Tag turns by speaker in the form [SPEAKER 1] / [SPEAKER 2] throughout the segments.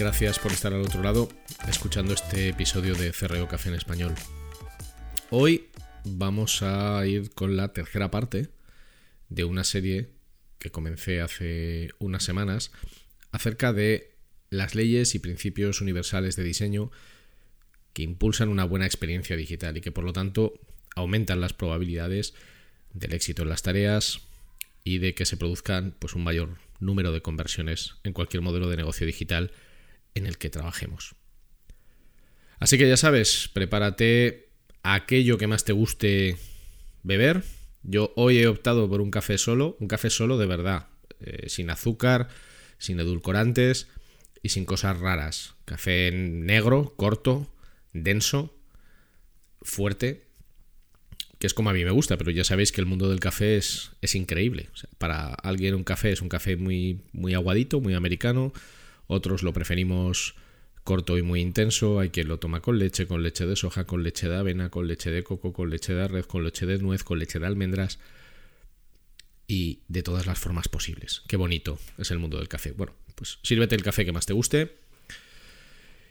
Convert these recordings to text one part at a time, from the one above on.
[SPEAKER 1] Gracias por estar al otro lado escuchando este episodio de Cerreo Café en Español. Hoy vamos a ir con la tercera parte de una serie que comencé hace unas semanas acerca de las leyes y principios universales de diseño que impulsan una buena experiencia digital y que por lo tanto aumentan las probabilidades del éxito en las tareas y de que se produzcan pues, un mayor número de conversiones en cualquier modelo de negocio digital en el que trabajemos. Así que ya sabes, prepárate aquello que más te guste beber. Yo hoy he optado por un café solo, un café solo de verdad, eh, sin azúcar, sin edulcorantes y sin cosas raras. Café negro, corto, denso, fuerte, que es como a mí me gusta, pero ya sabéis que el mundo del café es, es increíble. para alguien un café es un café muy, muy aguadito, muy americano, otros lo preferimos corto y muy intenso, hay quien lo toma con leche, con leche de soja, con leche de avena, con leche de coco, con leche de red, con leche de nuez, con leche de almendras y de todas las formas posibles. Qué bonito es el mundo del café. Bueno, pues sírvete el café que más te guste.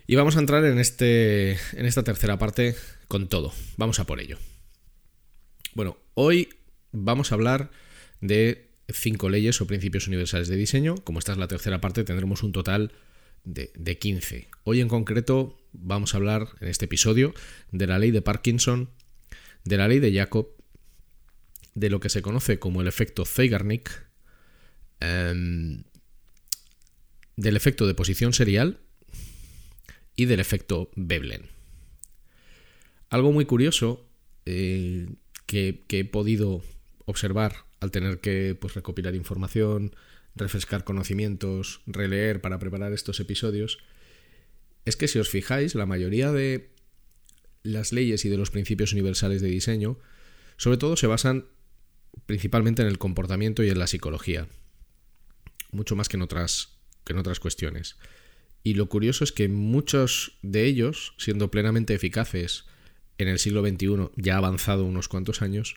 [SPEAKER 1] Y vamos a entrar en, este, en esta tercera parte con todo. Vamos a por ello. Bueno, hoy vamos a hablar de cinco leyes o principios universales de diseño. Como esta es la tercera parte, tendremos un total de, 15. Hoy en concreto vamos a hablar en este episodio de la ley de Parkinson, de la ley de Jacob, de lo que se conoce como el efecto Zeigarnik, em, del efecto de posición serial y del efecto Veblen. Algo muy curioso eh, que, he podido observar al tener que pues, recopilar información, refrescar conocimientos, releer para preparar estos episodios, es que si os fijáis, la mayoría de las leyes y de los principios universales de diseño, sobre todo se basan principalmente en el comportamiento y en la psicología, mucho más que en otras, que en otras cuestiones. Y lo curioso es que muchos de ellos, siendo plenamente eficaces en el siglo XXI, ya avanzado unos cuantos años,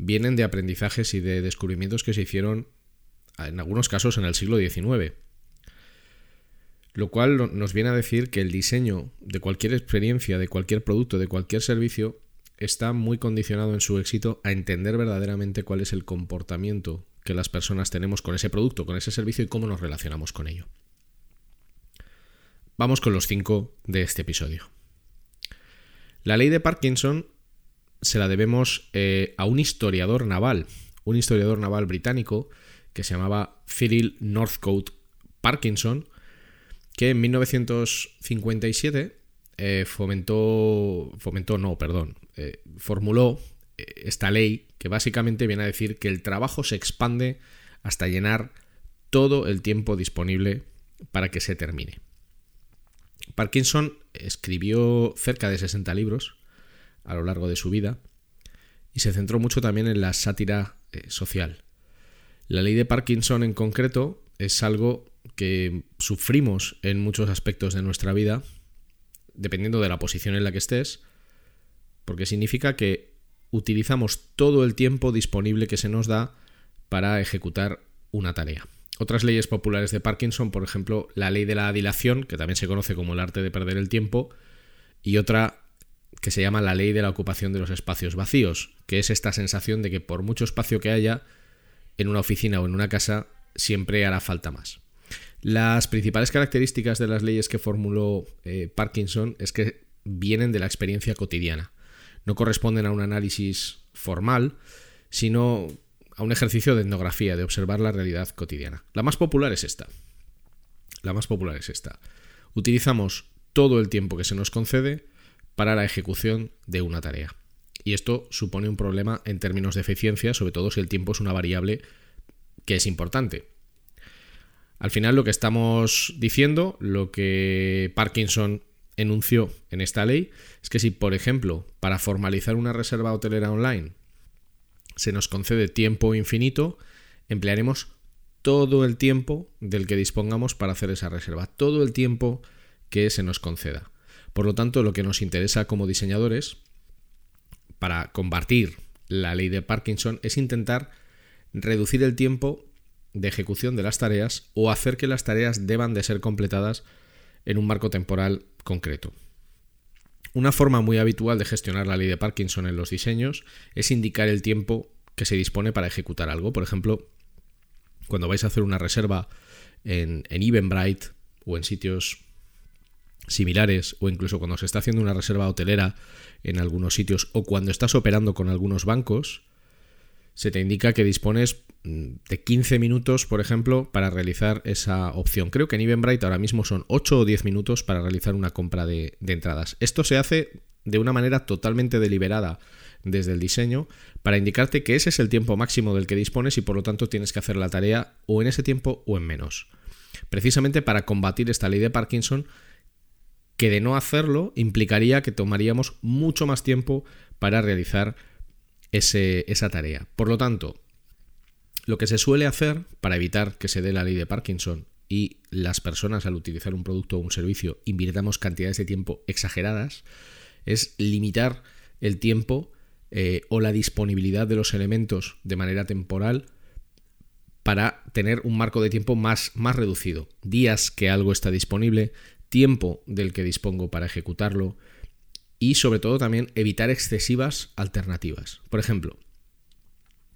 [SPEAKER 1] vienen de aprendizajes y de descubrimientos que se hicieron en algunos casos en el siglo XIX. Lo cual nos viene a decir que el diseño de cualquier experiencia, de cualquier producto, de cualquier servicio, está muy condicionado en su éxito a entender verdaderamente cuál es el comportamiento que las personas tenemos con ese producto, con ese servicio y cómo nos relacionamos con ello. Vamos con los cinco de este episodio. La ley de Parkinson se la debemos eh, a un historiador naval, un historiador naval británico que se llamaba Cyril Northcote Parkinson, que en 1957 eh, fomentó, fomentó no, perdón, eh, formuló esta ley que básicamente viene a decir que el trabajo se expande hasta llenar todo el tiempo disponible para que se termine. Parkinson escribió cerca de 60 libros a lo largo de su vida y se centró mucho también en la sátira social. La ley de Parkinson en concreto es algo que sufrimos en muchos aspectos de nuestra vida, dependiendo de la posición en la que estés, porque significa que utilizamos todo el tiempo disponible que se nos da para ejecutar una tarea. Otras leyes populares de Parkinson, por ejemplo, la ley de la dilación, que también se conoce como el arte de perder el tiempo, y otra que se llama la ley de la ocupación de los espacios vacíos, que es esta sensación de que por mucho espacio que haya, en una oficina o en una casa siempre hará falta más. Las principales características de las leyes que formuló eh, Parkinson es que vienen de la experiencia cotidiana. No corresponden a un análisis formal, sino a un ejercicio de etnografía, de observar la realidad cotidiana. La más popular es esta. La más popular es esta. Utilizamos todo el tiempo que se nos concede para la ejecución de una tarea. Y esto supone un problema en términos de eficiencia, sobre todo si el tiempo es una variable que es importante. Al final lo que estamos diciendo, lo que Parkinson enunció en esta ley, es que si, por ejemplo, para formalizar una reserva hotelera online se nos concede tiempo infinito, emplearemos todo el tiempo del que dispongamos para hacer esa reserva, todo el tiempo que se nos conceda. Por lo tanto, lo que nos interesa como diseñadores para combatir la ley de Parkinson es intentar reducir el tiempo de ejecución de las tareas o hacer que las tareas deban de ser completadas en un marco temporal concreto. Una forma muy habitual de gestionar la ley de Parkinson en los diseños es indicar el tiempo que se dispone para ejecutar algo. Por ejemplo, cuando vais a hacer una reserva en, en Eventbrite o en sitios similares o incluso cuando se está haciendo una reserva hotelera en algunos sitios o cuando estás operando con algunos bancos, se te indica que dispones mm, de 15 minutos, por ejemplo, para realizar esa opción. Creo que en Eventbrite ahora mismo son 8 o 10 minutos para realizar una compra de, de entradas. Esto se hace de una manera totalmente deliberada desde el diseño para indicarte que ese es el tiempo máximo del que dispones y por lo tanto tienes que hacer la tarea o en ese tiempo o en menos. Precisamente para combatir esta ley de Parkinson que de no hacerlo implicaría que tomaríamos mucho más tiempo para realizar esa tarea. Por lo tanto, lo que se suele hacer para evitar que se dé la ley de Parkinson y las personas al utilizar un producto o un servicio invirtamos cantidades de tiempo exageradas es limitar el tiempo eh, o la disponibilidad de los elementos de manera temporal para tener un marco de tiempo más, más reducido. Días que algo está disponible, tiempo del que dispongo para ejecutarlo y sobre todo también evitar excesivas alternativas. Por ejemplo,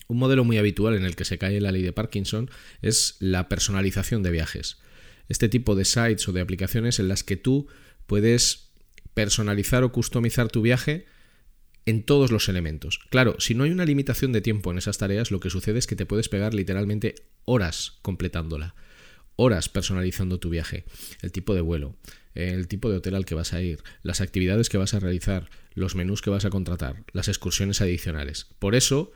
[SPEAKER 1] un modelo muy habitual en el que se cae la ley de Parkinson es la personalización de viajes. Este tipo de sites o de aplicaciones en las que tú puedes personalizar o customizar tu viaje en todos los elementos. Claro, si no hay una limitación de tiempo en esas tareas, lo que sucede es que te puedes pegar literalmente horas completándola horas personalizando tu viaje, el tipo de vuelo, el tipo de hotel al que vas a ir, las actividades que vas a realizar, los menús que vas a contratar, las excursiones adicionales. Por eso,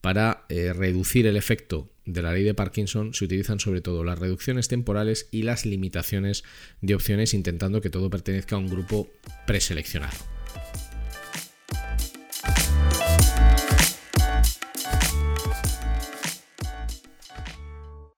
[SPEAKER 1] para eh, reducir el efecto de la ley de Parkinson se utilizan sobre todo las reducciones temporales y las limitaciones de opciones intentando que todo pertenezca a un grupo preseleccionado.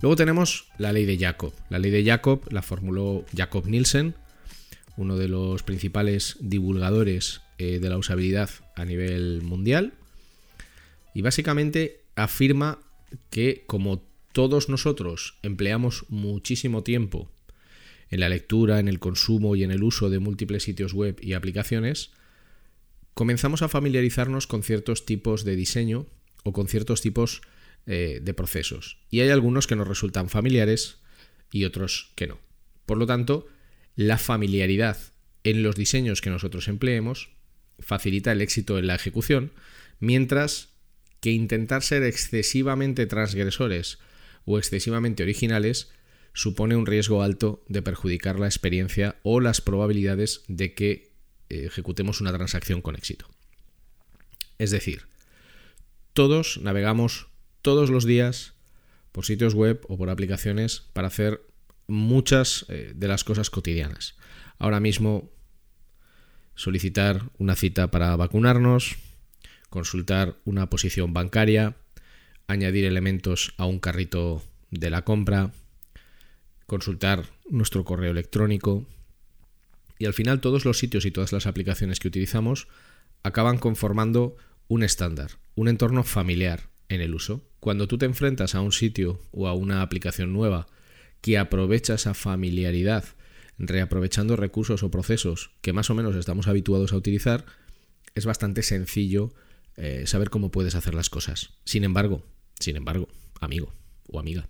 [SPEAKER 1] Luego tenemos la ley de Jacob. La ley de Jacob la formuló Jacob Nielsen, uno de los principales divulgadores eh, de la usabilidad a nivel mundial. Y básicamente afirma que como todos nosotros empleamos muchísimo tiempo en la lectura, en el consumo y en el uso de múltiples sitios web y aplicaciones, comenzamos a familiarizarnos con ciertos tipos de diseño o con ciertos tipos eh, de procesos. Y hay algunos que nos resultan familiares y otros que no. Por lo tanto, la familiaridad en los diseños que nosotros empleemos facilita el éxito en la ejecución, mientras que intentar ser excesivamente transgresores o excesivamente originales supone un riesgo alto de perjudicar la experiencia o las probabilidades de que eh, ejecutemos una transacción con éxito. Es decir, todos navegamos todos los días por sitios web o por aplicaciones para hacer muchas eh, de las cosas cotidianas. Ahora mismo solicitar una cita para vacunarnos, consultar una posición bancaria, añadir elementos a un carrito de la compra, consultar nuestro correo electrónico. Y al final todos los sitios y todas las aplicaciones que utilizamos acaban conformando un estándar, un entorno familiar en el uso. Cuando tú te enfrentas a un sitio o a una aplicación nueva que aprovecha esa familiaridad, reaprovechando recursos o procesos que más o menos estamos habituados a utilizar, es bastante sencillo eh, saber cómo puedes hacer las cosas. Sin embargo, sin embargo, amigo o amiga,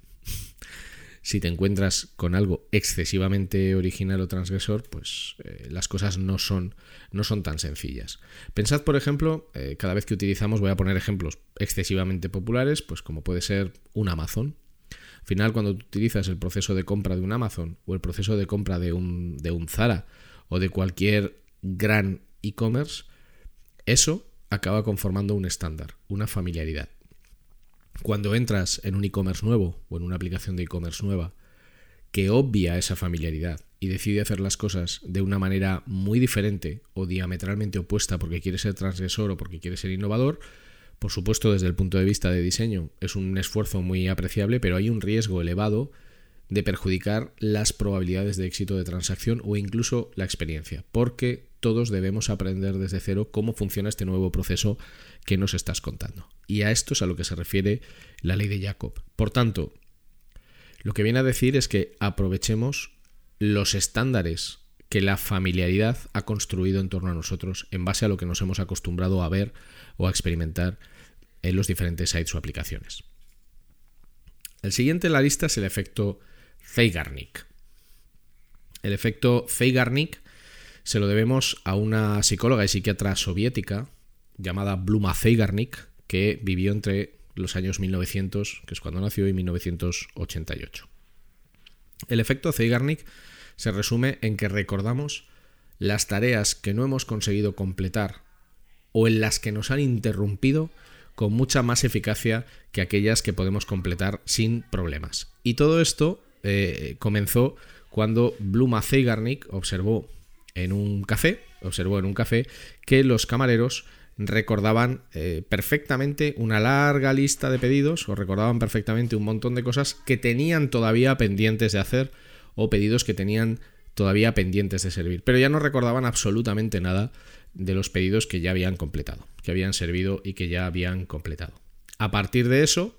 [SPEAKER 1] si te encuentras con algo excesivamente original o transgresor, pues eh, las cosas no son, no son tan sencillas. Pensad, por ejemplo, eh, cada vez que utilizamos, voy a poner ejemplos excesivamente populares, pues como puede ser un Amazon. Al final, cuando utilizas el proceso de compra de un Amazon o el proceso de compra de un, de un Zara o de cualquier gran e-commerce, eso acaba conformando un estándar, una familiaridad. Cuando entras en un e-commerce nuevo o en una aplicación de e-commerce nueva que obvia esa familiaridad y decide hacer las cosas de una manera muy diferente o diametralmente opuesta porque quiere ser transgresor o porque quiere ser innovador, por supuesto desde el punto de vista de diseño es un esfuerzo muy apreciable, pero hay un riesgo elevado de perjudicar las probabilidades de éxito de transacción o incluso la experiencia, porque todos debemos aprender desde cero cómo funciona este nuevo proceso que nos estás contando. Y a esto es a lo que se refiere la ley de Jacob. Por tanto, lo que viene a decir es que aprovechemos los estándares que la familiaridad ha construido en torno a nosotros en base a lo que nos hemos acostumbrado a ver o a experimentar en los diferentes sites o aplicaciones. El siguiente en la lista es el efecto Zeigarnik. El efecto Zeigarnik se lo debemos a una psicóloga y psiquiatra soviética llamada Bluma Zeigarnik, que vivió entre los años 1900, que es cuando nació, y 1988. El efecto Zeigarnik se resume en que recordamos las tareas que no hemos conseguido completar o en las que nos han interrumpido con mucha más eficacia que aquellas que podemos completar sin problemas. Y todo esto eh, comenzó cuando Bluma Zeigarnik observó en un café, observó en un café que los camareros recordaban eh, perfectamente una larga lista de pedidos o recordaban perfectamente un montón de cosas que tenían todavía pendientes de hacer o pedidos que tenían todavía pendientes de servir, pero ya no recordaban absolutamente nada de los pedidos que ya habían completado, que habían servido y que ya habían completado. A partir de eso,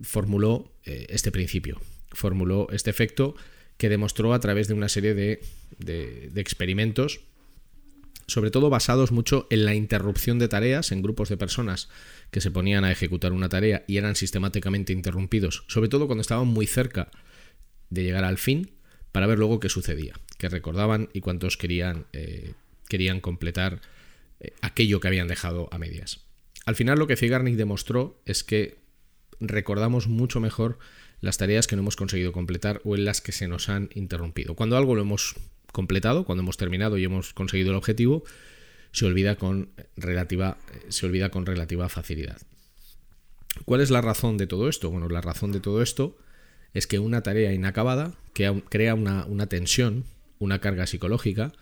[SPEAKER 1] formuló eh, este principio, formuló este efecto que demostró a través de una serie de, experimentos, sobre todo basados mucho en la interrupción de tareas en grupos de personas que se ponían a ejecutar una tarea y eran sistemáticamente interrumpidos, sobre todo cuando estaban muy cerca de llegar al fin, para ver luego qué sucedía, qué recordaban y cuántos querían, eh, querían completar eh, aquello que habían dejado a medias. Al final lo que Zigarnik demostró es que recordamos mucho mejor las tareas que no hemos conseguido completar o en las que se nos han interrumpido. Cuando algo lo hemos completado, cuando hemos terminado y hemos conseguido el objetivo, se olvida con relativa, se olvida con relativa facilidad. ¿Cuál es la razón de todo esto? Bueno, la razón de todo esto es que una tarea inacabada crea una, tensión, una carga psicológica,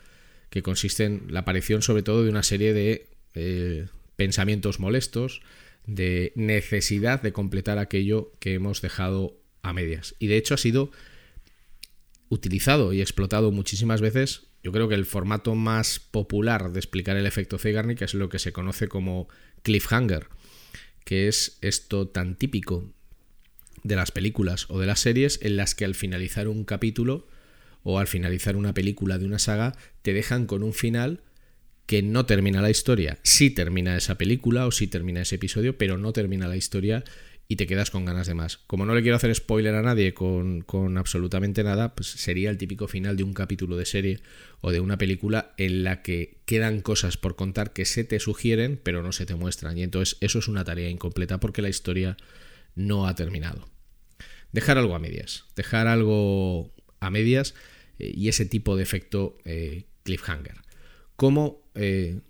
[SPEAKER 1] que consiste en la aparición sobre todo de una serie de eh, pensamientos molestos, de necesidad de completar aquello que hemos dejado medias. Y de hecho ha sido utilizado y explotado muchísimas veces. Yo creo que el formato más popular de explicar el efecto Zeigarnik es lo que se conoce como cliffhanger, que es esto tan típico de las películas o de las series en las que al finalizar un capítulo o al finalizar una película de una saga te dejan con un final que no termina la historia. Sí termina esa película o sí termina ese episodio, pero no termina la historia y te quedas con ganas de más. Como no le quiero hacer spoiler a nadie con, absolutamente nada, pues sería el típico final de un capítulo de serie o de una película en la que quedan cosas por contar que se te sugieren pero no se te muestran. Y entonces eso es una tarea incompleta porque la historia no ha terminado. Dejar algo a medias. Dejar algo a medias eh, y ese tipo de efecto eh, cliffhanger. ¿Cómo eh,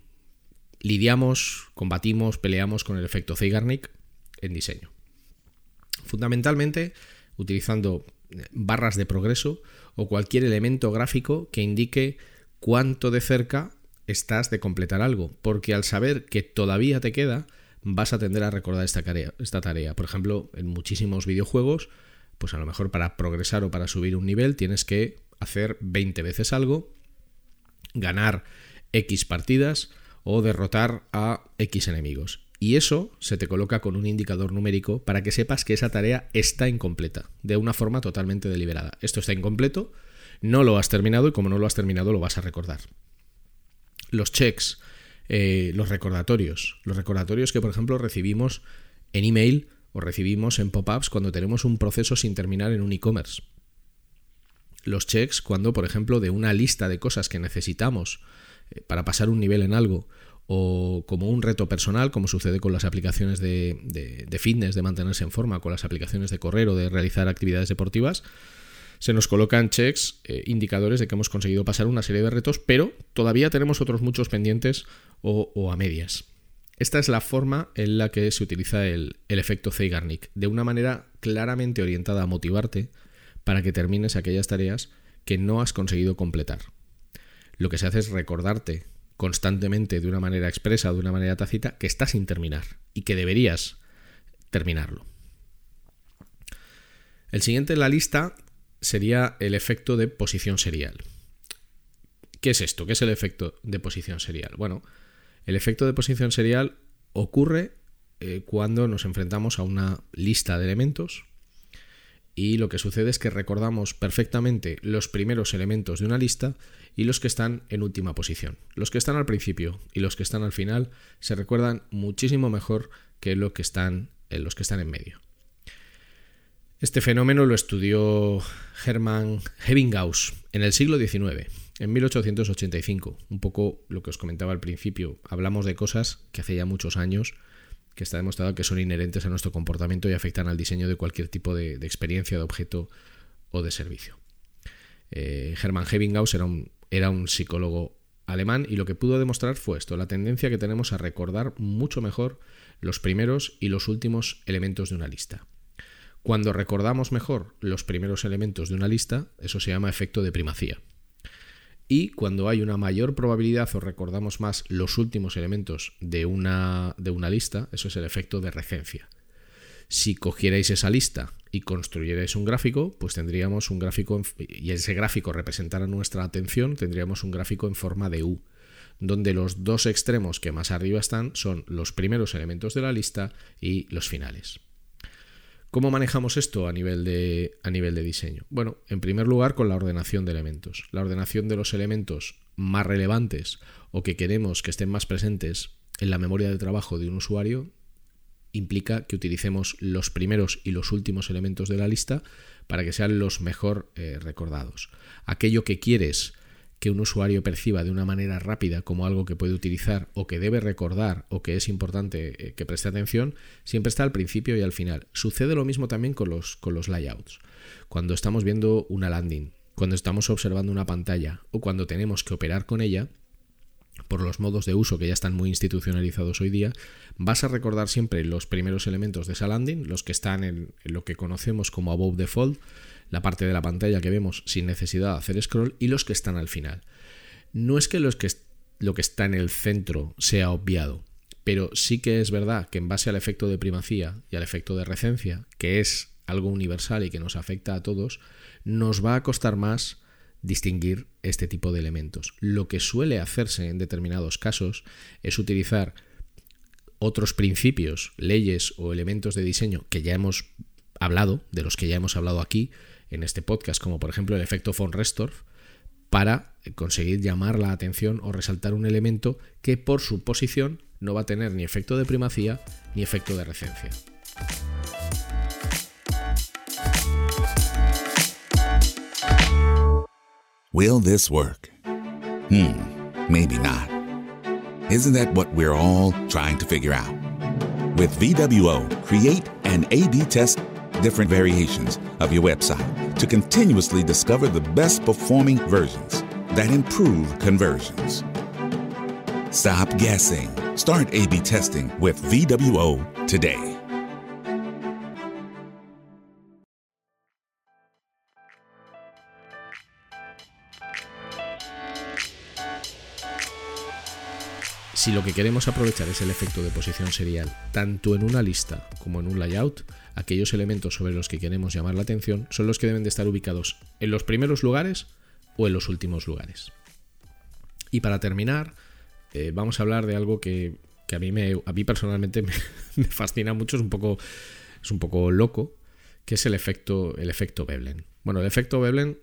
[SPEAKER 1] lidiamos, combatimos, peleamos con el efecto Zeigarnik en diseño? Fundamentalmente utilizando barras de progreso o cualquier elemento gráfico que indique cuánto de cerca estás de completar algo, porque al saber que todavía te queda, vas a tender a recordar esta tarea, esta tarea. Por ejemplo, en muchísimos videojuegos, pues a lo mejor para progresar o para subir un nivel tienes que hacer 20 veces algo, ganar X partidas o derrotar a X enemigos y eso se te coloca con un indicador numérico para que sepas que esa tarea está incompleta, de una forma totalmente deliberada. Esto está incompleto, no lo has terminado y como no lo has terminado lo vas a recordar. Los checks, eh, los recordatorios, los recordatorios que por ejemplo recibimos en email o recibimos en pop-ups cuando tenemos un proceso sin terminar en un e-commerce. Los checks cuando por ejemplo de una lista de cosas que necesitamos eh, para pasar un nivel en algo o como un reto personal, como sucede con las aplicaciones de, fitness, de mantenerse en forma, con las aplicaciones de correr o de realizar actividades deportivas, se nos colocan checks, eh, indicadores de que hemos conseguido pasar una serie de retos, pero todavía tenemos otros muchos pendientes o, a medias. Esta es la forma en la que se utiliza el, el efecto Zeigarnik, de una manera claramente orientada a motivarte para que termines aquellas tareas que no has conseguido completar. Lo que se hace es recordarte constantemente de una manera expresa de una manera tácita que está sin terminar y que deberías terminarlo. El siguiente en la lista sería el efecto de posición serial. ¿Qué es esto? ¿Qué es el efecto de posición serial? Bueno, el efecto de posición serial ocurre eh, cuando nos enfrentamos a una lista de elementos y lo que sucede es que recordamos perfectamente los primeros elementos de una lista y los que están en última posición. Los que están al principio y los que están al final se recuerdan muchísimo mejor que en los que están en medio. Este fenómeno lo estudió Hermann Ebbinghaus en el siglo XIX, en 1885. Un poco lo que os comentaba al principio. Hablamos de cosas que hace ya muchos años que está demostrado que son inherentes a nuestro comportamiento y afectan al diseño de cualquier tipo de, experiencia, de objeto o de servicio. Eh, Hermann Ebbinghaus era un, era un psicólogo alemán y lo que pudo demostrar fue esto, la tendencia que tenemos a recordar mucho mejor los primeros y los últimos elementos de una lista. Cuando recordamos mejor los primeros elementos de una lista, eso se llama efecto de primacía. Y cuando hay una mayor probabilidad o recordamos más los últimos elementos de una, de una lista, eso es el efecto de regencia. Si cogierais esa lista y construyerais un gráfico, pues tendríamos un gráfico y ese gráfico representara nuestra atención, tendríamos un gráfico en forma de U, donde los dos extremos que más arriba están son los primeros elementos de la lista y los finales. ¿Cómo manejamos esto a nivel, de, a nivel de diseño? Bueno, en primer lugar con la ordenación de elementos. La ordenación de los elementos más relevantes o que queremos que estén más presentes en la memoria de trabajo de un usuario implica que utilicemos los primeros y los últimos elementos de la lista para que sean los mejor eh, recordados. Aquello que quieres que un usuario perciba de una manera rápida como algo que puede utilizar o que debe recordar o que es importante eh, que preste atención, siempre está al principio y al final. Sucede lo mismo también con los, con los layouts. Cuando estamos viendo una landing, cuando estamos observando una pantalla o cuando tenemos que operar con ella, por los modos de uso que ya están muy institucionalizados hoy día, vas a recordar siempre los primeros elementos de esa landing, los que están en, lo que conocemos como above default, la parte de la pantalla que vemos sin necesidad de hacer scroll, y los que están al final. No es que, los que lo que está en el centro sea obviado, pero sí que es verdad que en base al efecto de primacía y al efecto de recencia, que es algo universal y que nos afecta a todos, nos va a costar más distinguir este tipo de elementos. Lo que suele hacerse en determinados casos es utilizar otros principios, leyes o elementos de diseño que ya hemos hablado, de los que ya hemos hablado aquí en este podcast, como por ejemplo el efecto von Restorff, para conseguir llamar la atención o resaltar un elemento que por su posición no va a tener ni efecto de primacía ni efecto de recencia.
[SPEAKER 2] Will this work? Hmm, maybe not. Isn't that what we're all trying to figure out? With VWO, create and A B test different variations of your website to continuously discover the best performing versions that improve conversions. Stop guessing. Start A B testing with VWO today.
[SPEAKER 1] Si lo que queremos aprovechar es el efecto de posición serial, tanto en una lista como en un layout, aquellos elementos sobre los que queremos llamar la atención son los que deben de estar ubicados en los primeros lugares o en los últimos lugares. Y para terminar, eh, vamos a hablar de algo que, a, mí personalmente me, fascina mucho, es un, poco, es un poco loco, que es el efecto, el efecto Veblen. Bueno, el efecto Veblen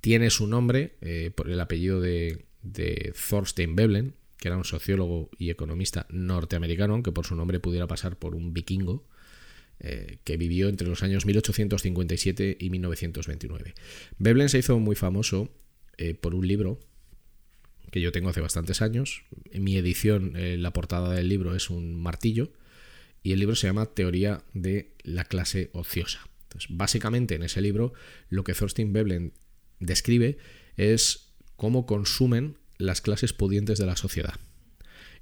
[SPEAKER 1] tiene su nombre eh, por el apellido de, de Thorstein Veblen, que era un sociólogo y economista norteamericano, aunque por su nombre pudiera pasar por un vikingo, eh, que vivió entre los años 1857 y 1929. Veblen se hizo muy famoso eh, por un libro que yo tengo hace bastantes años. En mi edición, eh, la portada del libro es un martillo y el libro se llama Teoría de la clase ociosa. Entonces, básicamente en ese libro lo que Thorstein Veblen describe es cómo consumen las clases pudientes de la sociedad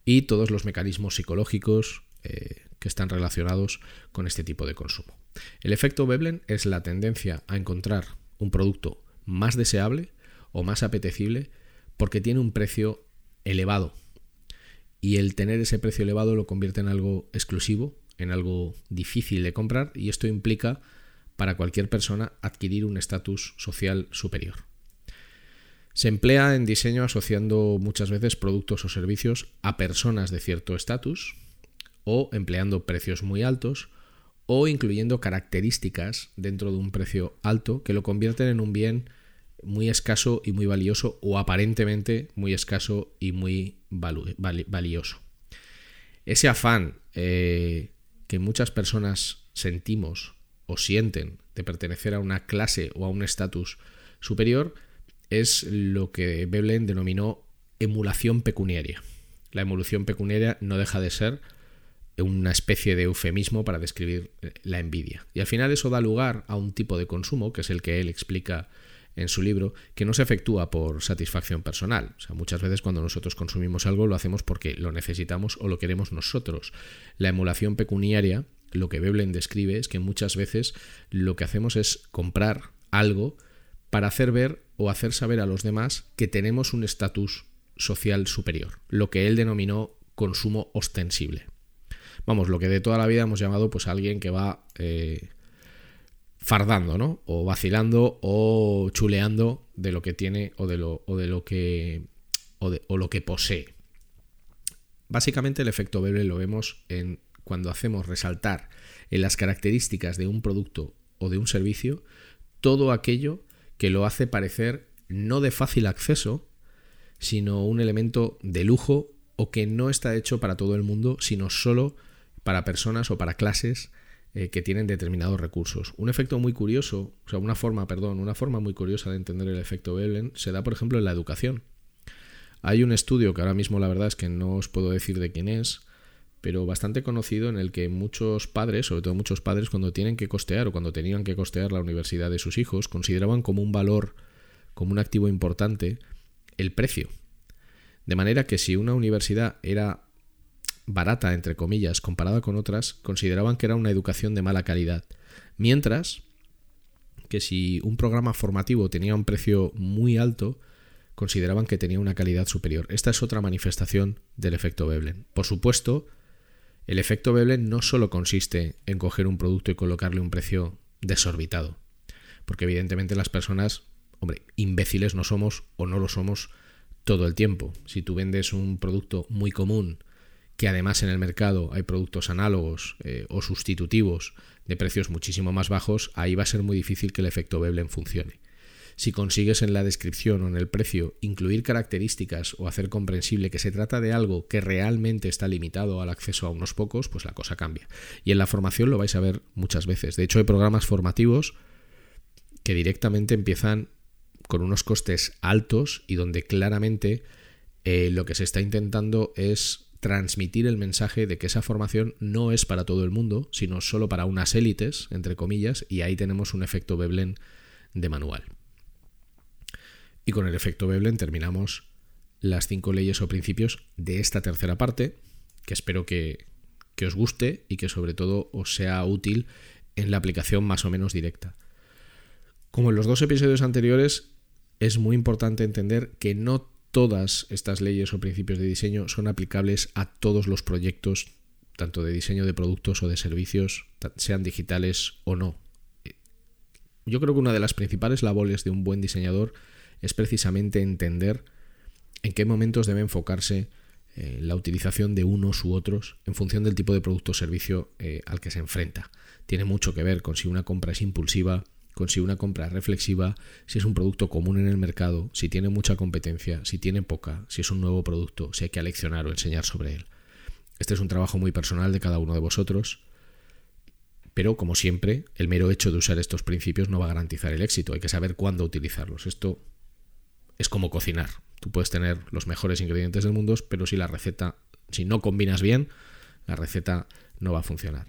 [SPEAKER 1] y todos los mecanismos psicológicos eh, que están relacionados con este tipo de consumo. El efecto Veblen es la tendencia a encontrar un producto más deseable o más apetecible porque tiene un precio elevado. Y el tener ese precio elevado lo convierte en algo exclusivo, en algo difícil de comprar y esto implica para cualquier persona adquirir un estatus social superior. Se emplea en diseño asociando muchas veces productos o servicios a personas de cierto estatus o empleando precios muy altos o incluyendo características dentro de un precio alto que lo convierten en un bien muy escaso y muy valioso o aparentemente muy escaso y muy valioso. Ese afán eh, que muchas personas sentimos o sienten de pertenecer a una clase o a un estatus superior es lo que Veblen denominó emulación pecuniaria. La emulación pecuniaria no deja de ser una especie de eufemismo para describir eh, la envidia. Y al final eso da lugar a un tipo de consumo, que es el que él explica en su libro, que no se efectúa por satisfacción personal. O sea, muchas veces cuando nosotros consumimos algo lo hacemos porque lo necesitamos o lo queremos nosotros. La emulación pecuniaria, lo que Veblen describe es que muchas veces lo que hacemos es comprar algo para hacer ver o hacer saber a los demás que tenemos un estatus social superior, lo que él denominó consumo ostensible. Vamos, lo que de toda la vida hemos llamado pues alguien que va eh, fardando, ¿no? O vacilando o chuleando de lo que tiene o de lo, o de lo que o, de, o lo que posee. Básicamente el efecto Weber lo vemos en cuando hacemos resaltar en las características de un producto o de un servicio todo aquello que lo hace parecer no de fácil acceso, sino un elemento de lujo o que no está hecho para todo el mundo, sino solo para personas o para clases eh, que tienen determinados recursos. Un efecto muy curioso, o sea, una forma, perdón, una forma muy curiosa de entender el efecto Veblen se da, por ejemplo, en la educación. Hay un estudio que ahora mismo la verdad es que no os puedo decir de quién es, pero bastante conocido en el que muchos padres, sobre todo muchos padres, cuando tienen que costear o cuando tenían que costear la universidad de sus hijos, consideraban como un valor, como un activo importante, el precio. De manera que si una universidad era barata, entre comillas, comparada con otras, consideraban que era una educación de mala calidad. Mientras que si un programa formativo tenía un precio muy alto, consideraban que tenía una calidad superior. Esta es otra manifestación del efecto Veblen. Por supuesto, El efecto Veblen no solo consiste en coger un producto y colocarle un precio desorbitado, porque evidentemente las personas, hombre, imbéciles no somos o no lo somos todo el tiempo. Si tú vendes un producto muy común, que además en el mercado hay productos análogos eh, o sustitutivos de precios muchísimo más bajos, ahí va a ser muy difícil que el efecto Veblen funcione. Si consigues en la descripción o en el precio incluir características o hacer comprensible que se trata de algo que realmente está limitado al acceso a unos pocos, pues la cosa cambia. Y en la formación lo vais a ver muchas veces. De hecho, hay programas formativos que directamente empiezan con unos costes altos y donde claramente eh, lo que se está intentando es transmitir el mensaje de que esa formación no es para todo el mundo, sino solo para unas élites, entre comillas, y ahí tenemos un efecto Veblen de manual. Y con el efecto Veblen terminamos las cinco leyes o principios de esta tercera parte, que espero que, que os guste y que sobre todo os sea útil en la aplicación más o menos directa. Como en los dos episodios anteriores, es muy importante entender que no todas estas leyes o principios de diseño son aplicables a todos los proyectos, tanto de diseño de productos o de servicios, sean digitales o no. Yo creo que una de las principales labores de un buen diseñador es precisamente entender en qué momentos debe enfocarse eh, la utilización de unos u otros en función del tipo de producto o servicio eh, al que se enfrenta. Tiene mucho que ver con si una compra es impulsiva, con si una compra es reflexiva, si es un producto común en el mercado, si tiene mucha competencia, si tiene poca, si es un nuevo producto, si hay que aleccionar o enseñar sobre él. Este es un trabajo muy personal de cada uno de vosotros, pero como siempre, el mero hecho de usar estos principios no va a garantizar el éxito, hay que saber cuándo utilizarlos. Esto es como cocinar. Tú puedes tener los mejores ingredientes del mundo, pero si la receta, si no combinas bien, la receta no va a funcionar.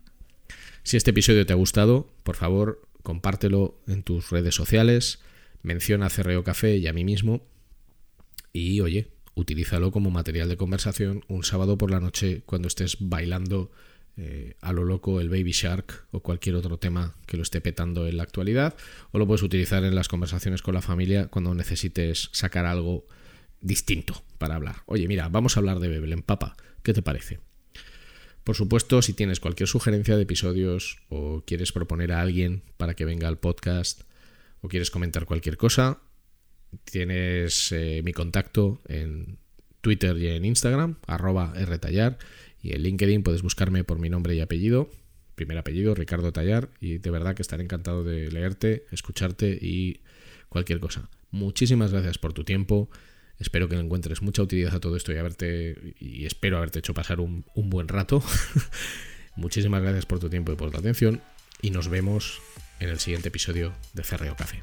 [SPEAKER 1] Si este episodio te ha gustado, por favor, compártelo en tus redes sociales, menciona a Cerreo Café y a mí mismo y oye, utilízalo como material de conversación un sábado por la noche cuando estés bailando eh, a lo loco el Baby Shark o cualquier otro tema que lo esté petando en la actualidad o lo puedes utilizar en las conversaciones con la familia cuando necesites sacar algo distinto para hablar. Oye, mira, vamos a hablar de Bebel papa, ¿qué te parece? Por supuesto, si tienes cualquier sugerencia de episodios o quieres proponer a alguien para que venga al podcast o quieres comentar cualquier cosa, tienes eh, mi contacto en Twitter y en Instagram, arroba rtallar, y en LinkedIn puedes buscarme por mi nombre y apellido, primer apellido, Ricardo Tallar, y de verdad que estaré encantado de leerte, escucharte y cualquier cosa. Muchísimas gracias por tu tiempo. Espero que encuentres mucha utilidad a todo esto y haberte y espero haberte hecho pasar un, un buen rato. Muchísimas gracias por tu tiempo y por tu atención y nos vemos en el siguiente episodio de Cerreo Café.